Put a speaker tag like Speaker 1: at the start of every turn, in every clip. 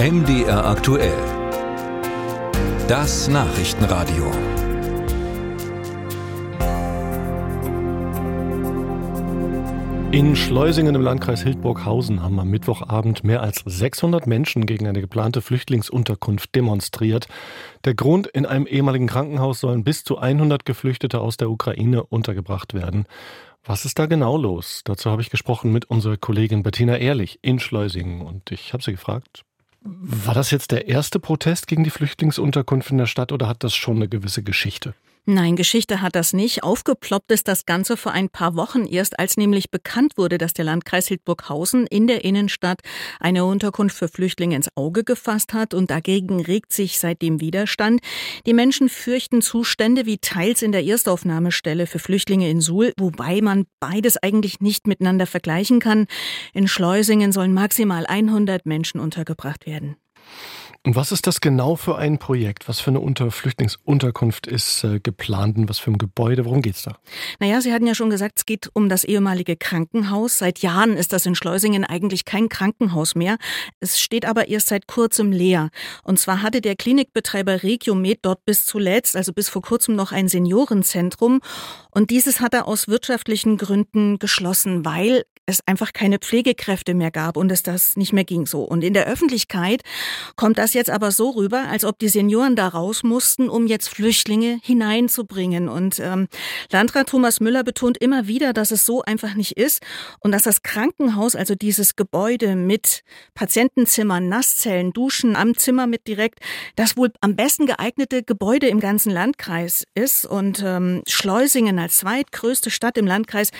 Speaker 1: MDR aktuell. Das Nachrichtenradio.
Speaker 2: In Schleusingen im Landkreis Hildburghausen haben am Mittwochabend mehr als 600 Menschen gegen eine geplante Flüchtlingsunterkunft demonstriert. Der Grund, in einem ehemaligen Krankenhaus sollen bis zu 100 Geflüchtete aus der Ukraine untergebracht werden. Was ist da genau los? Dazu habe ich gesprochen mit unserer Kollegin Bettina Ehrlich in Schleusingen und ich habe sie gefragt, war das jetzt der erste Protest gegen die Flüchtlingsunterkunft in der Stadt oder hat das schon eine gewisse Geschichte?
Speaker 3: Nein, Geschichte hat das nicht. Aufgeploppt ist das Ganze vor ein paar Wochen erst, als nämlich bekannt wurde, dass der Landkreis Hildburghausen in der Innenstadt eine Unterkunft für Flüchtlinge ins Auge gefasst hat und dagegen regt sich seitdem Widerstand. Die Menschen fürchten Zustände wie teils in der Erstaufnahmestelle für Flüchtlinge in Suhl, wobei man beides eigentlich nicht miteinander vergleichen kann. In Schleusingen sollen maximal 100 Menschen untergebracht werden.
Speaker 2: Und was ist das genau für ein Projekt? Was für eine Unter Flüchtlingsunterkunft ist äh, geplant und was für ein Gebäude? Worum geht's da?
Speaker 3: Naja, Sie hatten ja schon gesagt, es geht um das ehemalige Krankenhaus. Seit Jahren ist das in Schleusingen eigentlich kein Krankenhaus mehr. Es steht aber erst seit kurzem leer. Und zwar hatte der Klinikbetreiber Regiomed dort bis zuletzt, also bis vor kurzem noch ein Seniorenzentrum. Und dieses hat er aus wirtschaftlichen Gründen geschlossen, weil es einfach keine Pflegekräfte mehr gab und es das nicht mehr ging so. Und in der Öffentlichkeit kommt das jetzt aber so rüber, als ob die Senioren da raus mussten, um jetzt Flüchtlinge hineinzubringen. Und ähm, Landrat Thomas Müller betont immer wieder, dass es so einfach nicht ist und dass das Krankenhaus, also dieses Gebäude mit Patientenzimmern, Nasszellen, Duschen am Zimmer mit direkt, das wohl am besten geeignete Gebäude im ganzen Landkreis ist. Und ähm, Schleusingen als zweitgrößte Stadt im Landkreis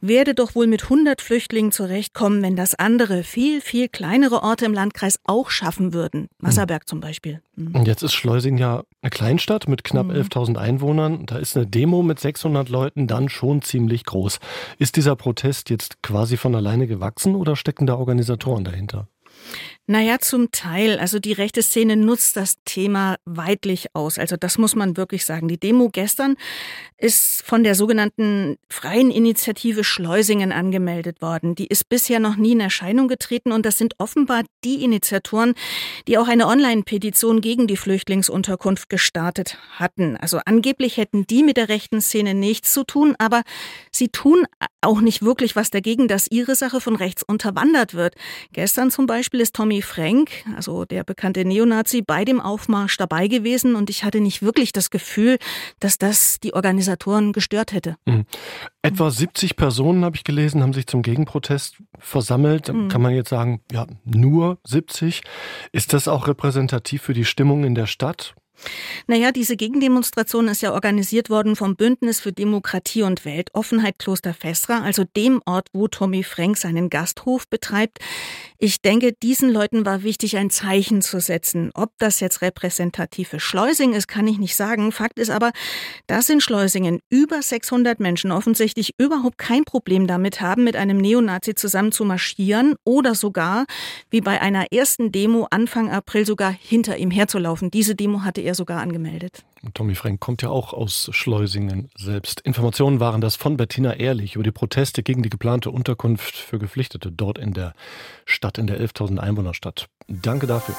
Speaker 3: werde doch wohl mit 100 Flüchtlingen zurechtkommen, wenn das andere, viel, viel kleinere Orte im Landkreis auch schaffen würden. Wasserberg zum Beispiel.
Speaker 2: Mhm. Und jetzt ist Schleusing ja eine Kleinstadt mit knapp mhm. 11.000 Einwohnern. Da ist eine Demo mit 600 Leuten dann schon ziemlich groß. Ist dieser Protest jetzt quasi von alleine gewachsen oder stecken da Organisatoren dahinter?
Speaker 3: Naja, zum Teil. Also die rechte Szene nutzt das Thema weitlich aus. Also das muss man wirklich sagen. Die Demo gestern ist von der sogenannten Freien Initiative Schleusingen angemeldet worden. Die ist bisher noch nie in Erscheinung getreten und das sind offenbar die Initiatoren, die auch eine Online-Petition gegen die Flüchtlingsunterkunft gestartet hatten. Also angeblich hätten die mit der rechten Szene nichts zu tun, aber sie tun auch nicht wirklich was dagegen, dass ihre Sache von rechts unterwandert wird. Gestern zum Beispiel ist Tommy Frank, also der bekannte Neonazi, bei dem Aufmarsch dabei gewesen und ich hatte nicht wirklich das Gefühl, dass das die Organisatoren gestört hätte. Mhm.
Speaker 2: Etwa 70 Personen, habe ich gelesen, haben sich zum Gegenprotest versammelt. Mhm. Kann man jetzt sagen, ja, nur 70. Ist das auch repräsentativ für die Stimmung in der Stadt?
Speaker 3: Naja, diese Gegendemonstration ist ja organisiert worden vom Bündnis für Demokratie und Weltoffenheit Kloster Festra, also dem Ort, wo Tommy Frank seinen Gasthof betreibt. Ich denke, diesen Leuten war wichtig, ein Zeichen zu setzen. Ob das jetzt repräsentativ für Schleusing ist, kann ich nicht sagen. Fakt ist aber, dass in Schleusingen über 600 Menschen offensichtlich überhaupt kein Problem damit haben, mit einem Neonazi zusammen zu marschieren oder sogar, wie bei einer ersten Demo Anfang April, sogar hinter ihm herzulaufen. Diese Demo hatte er sogar angemeldet.
Speaker 2: Tommy Frank kommt ja auch aus Schleusingen selbst. Informationen waren das von Bettina Ehrlich über die Proteste gegen die geplante Unterkunft für Geflüchtete dort in der Stadt, in der 11.000 Einwohnerstadt. Danke dafür.